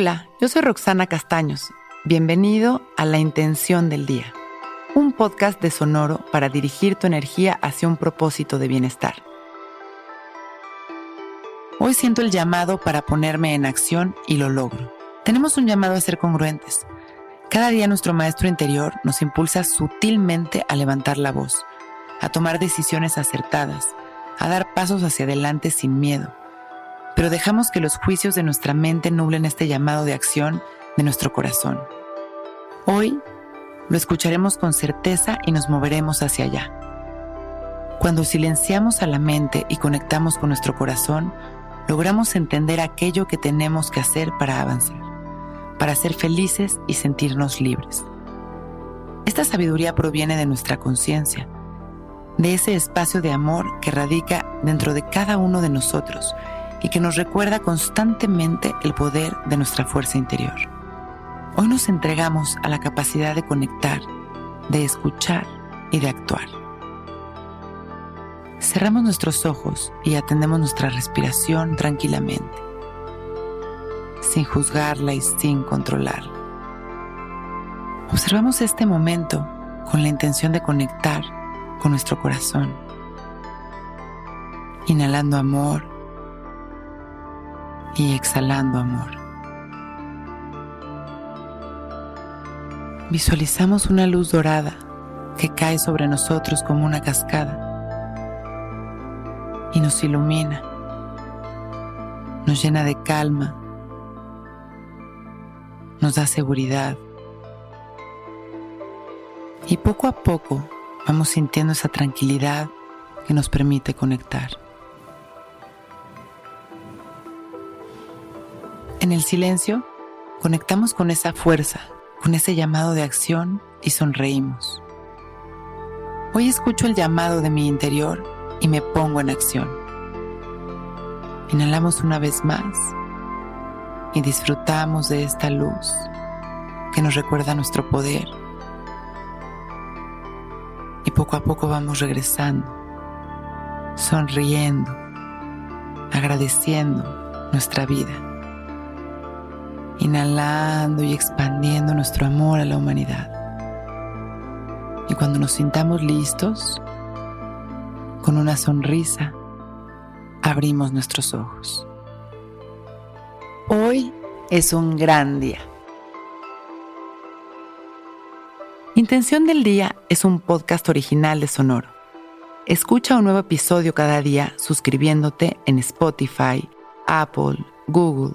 Hola, yo soy Roxana Castaños. Bienvenido a La Intención del Día, un podcast de Sonoro para dirigir tu energía hacia un propósito de bienestar. Hoy siento el llamado para ponerme en acción y lo logro. Tenemos un llamado a ser congruentes. Cada día nuestro maestro interior nos impulsa sutilmente a levantar la voz, a tomar decisiones acertadas, a dar pasos hacia adelante sin miedo. Pero dejamos que los juicios de nuestra mente nublen este llamado de acción de nuestro corazón. Hoy lo escucharemos con certeza y nos moveremos hacia allá. Cuando silenciamos a la mente y conectamos con nuestro corazón, logramos entender aquello que tenemos que hacer para avanzar, para ser felices y sentirnos libres. Esta sabiduría proviene de nuestra conciencia, de ese espacio de amor que radica dentro de cada uno de nosotros y que nos recuerda constantemente el poder de nuestra fuerza interior. Hoy nos entregamos a la capacidad de conectar, de escuchar y de actuar. Cerramos nuestros ojos y atendemos nuestra respiración tranquilamente, sin juzgarla y sin controlarla. Observamos este momento con la intención de conectar con nuestro corazón, inhalando amor y exhalando amor. Visualizamos una luz dorada que cae sobre nosotros como una cascada y nos ilumina, nos llena de calma, nos da seguridad. Y poco a poco vamos sintiendo esa tranquilidad que nos permite conectar. En el silencio, conectamos con esa fuerza, con ese llamado de acción y sonreímos. Hoy escucho el llamado de mi interior y me pongo en acción. Inhalamos una vez más y disfrutamos de esta luz que nos recuerda nuestro poder. Y poco a poco vamos regresando, sonriendo, agradeciendo nuestra vida, inhalando y expandiendo nuestro amor a la humanidad. Y cuando nos sintamos listos, con una sonrisa, abrimos nuestros ojos. Hoy es un gran día. Intención del Día es un podcast original de Sonoro. Escucha un nuevo episodio cada día suscribiéndote en Spotify, Apple, Google